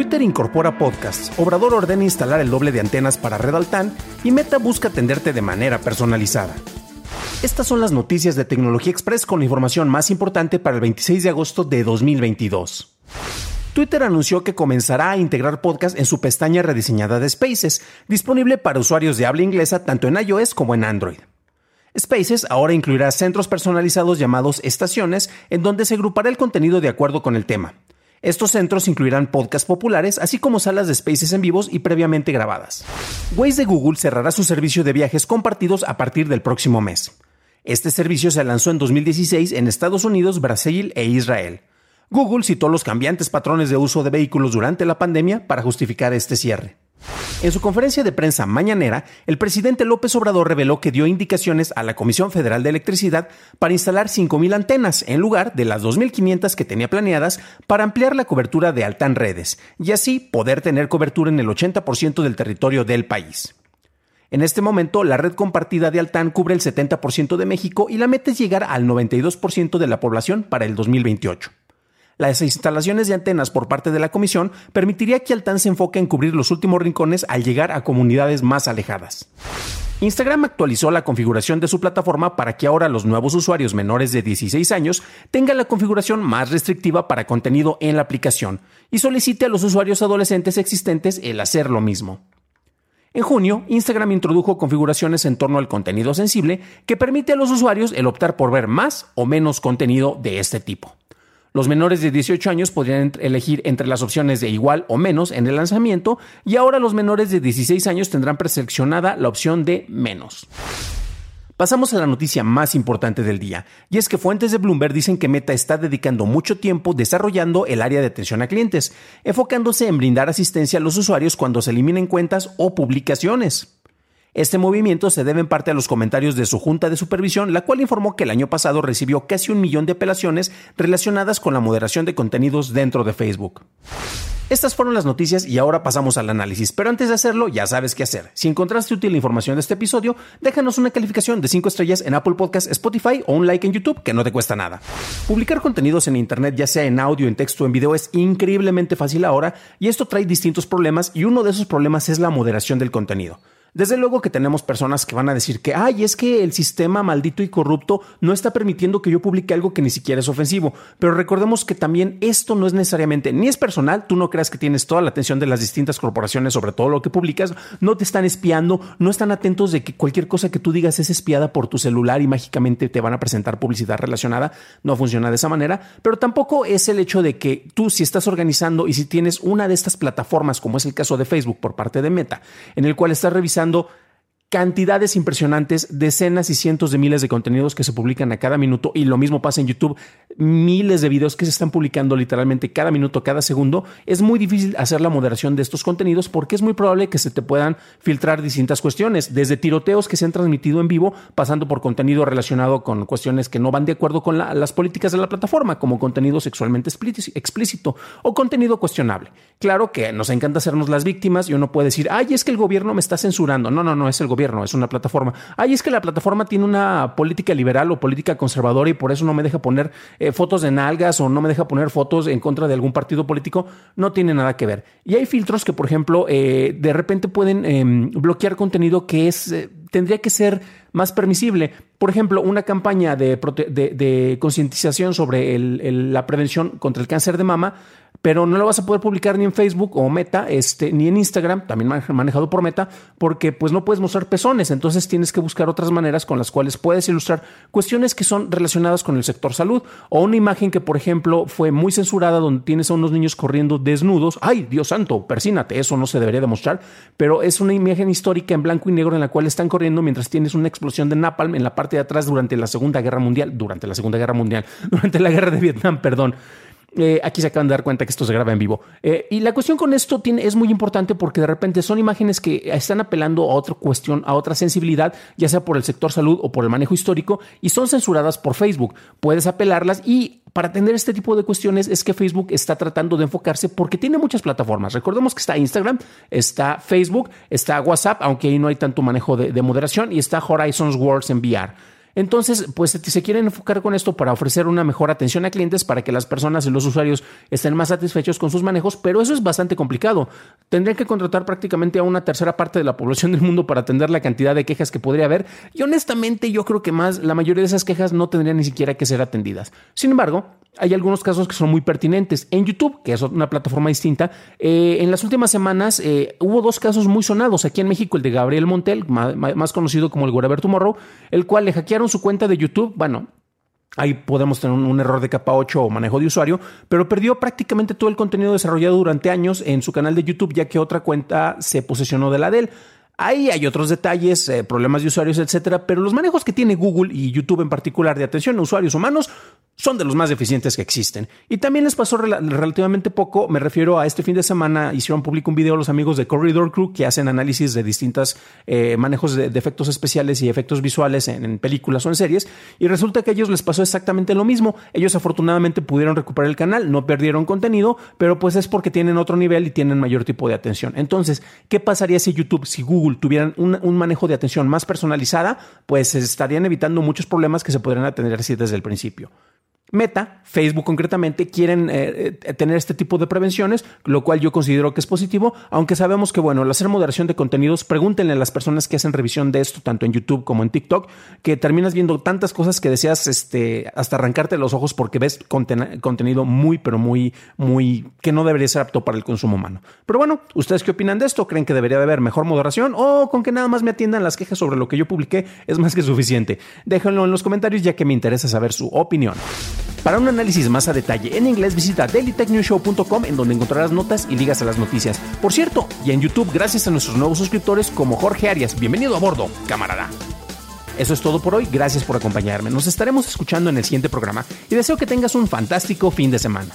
Twitter incorpora podcasts, Obrador ordena instalar el doble de antenas para Red Altan y Meta busca atenderte de manera personalizada. Estas son las noticias de Tecnología Express con la información más importante para el 26 de agosto de 2022. Twitter anunció que comenzará a integrar podcast en su pestaña rediseñada de Spaces, disponible para usuarios de habla inglesa tanto en iOS como en Android. Spaces ahora incluirá centros personalizados llamados estaciones, en donde se agrupará el contenido de acuerdo con el tema. Estos centros incluirán podcasts populares, así como salas de Spaces en vivos y previamente grabadas. Waze de Google cerrará su servicio de viajes compartidos a partir del próximo mes. Este servicio se lanzó en 2016 en Estados Unidos, Brasil e Israel. Google citó los cambiantes patrones de uso de vehículos durante la pandemia para justificar este cierre. En su conferencia de prensa mañanera, el presidente López Obrador reveló que dio indicaciones a la Comisión Federal de Electricidad para instalar 5.000 antenas en lugar de las 2.500 que tenía planeadas para ampliar la cobertura de Altán Redes y así poder tener cobertura en el 80% del territorio del país. En este momento, la red compartida de Altán cubre el 70% de México y la meta es llegar al 92% de la población para el 2028. Las instalaciones de antenas por parte de la comisión permitiría que Altán se enfoque en cubrir los últimos rincones al llegar a comunidades más alejadas. Instagram actualizó la configuración de su plataforma para que ahora los nuevos usuarios menores de 16 años tengan la configuración más restrictiva para contenido en la aplicación y solicite a los usuarios adolescentes existentes el hacer lo mismo. En junio, Instagram introdujo configuraciones en torno al contenido sensible que permite a los usuarios el optar por ver más o menos contenido de este tipo. Los menores de 18 años podrían elegir entre las opciones de igual o menos en el lanzamiento y ahora los menores de 16 años tendrán preseleccionada la opción de menos. Pasamos a la noticia más importante del día, y es que fuentes de Bloomberg dicen que Meta está dedicando mucho tiempo desarrollando el área de atención a clientes, enfocándose en brindar asistencia a los usuarios cuando se eliminen cuentas o publicaciones. Este movimiento se debe en parte a los comentarios de su junta de supervisión, la cual informó que el año pasado recibió casi un millón de apelaciones relacionadas con la moderación de contenidos dentro de Facebook. Estas fueron las noticias y ahora pasamos al análisis, pero antes de hacerlo ya sabes qué hacer. Si encontraste útil la información de este episodio, déjanos una calificación de 5 estrellas en Apple Podcasts, Spotify o un like en YouTube que no te cuesta nada. Publicar contenidos en Internet, ya sea en audio, en texto o en video, es increíblemente fácil ahora y esto trae distintos problemas y uno de esos problemas es la moderación del contenido. Desde luego que tenemos personas que van a decir que, ay, es que el sistema maldito y corrupto no está permitiendo que yo publique algo que ni siquiera es ofensivo. Pero recordemos que también esto no es necesariamente ni es personal, tú no creas que tienes toda la atención de las distintas corporaciones sobre todo lo que publicas, no te están espiando, no están atentos de que cualquier cosa que tú digas es espiada por tu celular y mágicamente te van a presentar publicidad relacionada, no funciona de esa manera, pero tampoco es el hecho de que tú si estás organizando y si tienes una de estas plataformas, como es el caso de Facebook por parte de Meta, en el cual estás revisando utilizando cantidades impresionantes, decenas y cientos de miles de contenidos que se publican a cada minuto y lo mismo pasa en YouTube, miles de videos que se están publicando literalmente cada minuto, cada segundo. Es muy difícil hacer la moderación de estos contenidos porque es muy probable que se te puedan filtrar distintas cuestiones, desde tiroteos que se han transmitido en vivo, pasando por contenido relacionado con cuestiones que no van de acuerdo con las políticas de la plataforma, como contenido sexualmente explícito o contenido cuestionable. Claro que nos encanta hacernos las víctimas y uno puede decir, ay, es que el gobierno me está censurando. No, no, no, es el gobierno es una plataforma. Ay, es que la plataforma tiene una política liberal o política conservadora y por eso no me deja poner eh, fotos de nalgas o no me deja poner fotos en contra de algún partido político. No tiene nada que ver. Y hay filtros que, por ejemplo, eh, de repente pueden em, bloquear contenido que es, eh, tendría que ser más permisible. Por ejemplo, una campaña de, concientización sobre la prevención contra el cáncer de mama pero no lo vas a poder publicar ni en Facebook o Meta, este, ni en Instagram, también manejado por Meta, porque pues no puedes mostrar pezones, entonces tienes que buscar otras maneras con las cuales puedes ilustrar cuestiones que son relacionadas con el sector salud. O una imagen que por ejemplo fue muy censurada donde tienes a unos niños corriendo desnudos, ay Dios santo, persínate, eso no se debería demostrar, pero es una imagen histórica en blanco y negro en la cual están corriendo mientras tienes una explosión de napalm en la parte de atrás durante la Segunda Guerra Mundial, durante la Segunda Guerra Mundial, durante la Guerra de Vietnam, perdón. Eh, aquí se acaban de dar cuenta que esto se graba en vivo. Eh, y la cuestión con esto tiene, es muy importante porque de repente son imágenes que están apelando a otra cuestión, a otra sensibilidad, ya sea por el sector salud o por el manejo histórico, y son censuradas por Facebook. Puedes apelarlas y para atender este tipo de cuestiones es que Facebook está tratando de enfocarse porque tiene muchas plataformas. Recordemos que está Instagram, está Facebook, está WhatsApp, aunque ahí no hay tanto manejo de, de moderación, y está Horizons Worlds en VR. Entonces, pues se quieren enfocar con esto para ofrecer una mejor atención a clientes para que las personas y los usuarios estén más satisfechos con sus manejos, pero eso es bastante complicado. Tendrían que contratar prácticamente a una tercera parte de la población del mundo para atender la cantidad de quejas que podría haber y honestamente yo creo que más la mayoría de esas quejas no tendrían ni siquiera que ser atendidas. Sin embargo, hay algunos casos que son muy pertinentes. En YouTube, que es una plataforma distinta, eh, en las últimas semanas eh, hubo dos casos muy sonados. Aquí en México, el de Gabriel Montel, más, conocido como el Whatever Tomorrow, el cual le hackearon su cuenta de YouTube. Bueno, Ahí podemos tener un, error de capa 8 o manejo de usuario, pero perdió prácticamente todo el contenido desarrollado durante años en su canal de YouTube, ya que otra cuenta se posesionó de la de él. Ahí hay otros detalles, eh, problemas de usuarios, etcétera, pero los manejos que tiene Google y YouTube en particular de atención a usuarios humanos son de los más deficientes que existen. Y también les pasó relativamente poco, me refiero a este fin de semana, hicieron público un video los amigos de Corridor Crew que hacen análisis de distintos eh, manejos de, efectos especiales y efectos visuales en, películas o en series, y resulta que a ellos les pasó exactamente lo mismo. Ellos afortunadamente pudieron recuperar el canal, no perdieron contenido, pero pues es porque tienen otro nivel y tienen mayor tipo de atención. Entonces, ¿qué pasaría si YouTube, si Google tuvieran un manejo de atención más personalizada? Pues estarían evitando muchos problemas que se podrían atender así desde el principio. Meta, Facebook concretamente, quieren eh, eh, tener este tipo de prevenciones, lo cual yo considero que es positivo, aunque sabemos que, bueno, al hacer moderación de contenidos, pregúntenle a las personas que hacen revisión de esto, tanto en YouTube como en TikTok, que terminas viendo tantas cosas que deseas este, hasta arrancarte los ojos porque ves contenido muy, pero muy, muy, que no debería ser apto para el consumo humano. Pero bueno, ¿ustedes qué opinan de esto? ¿Creen que debería de haber mejor moderación o con que nada más me atiendan las quejas sobre lo que yo publiqué es más que suficiente? Déjenlo en los comentarios ya que me interesa saber su opinión. Para un análisis más a detalle en inglés, visita dailytechnewshow.com en donde encontrarás notas y ligas a las noticias. Por cierto, y en YouTube, gracias a nuestros nuevos suscriptores como Jorge Arias. Bienvenido a bordo, camarada. Eso es todo por hoy, gracias por acompañarme. Nos estaremos escuchando en el siguiente programa y deseo que tengas un fantástico fin de semana.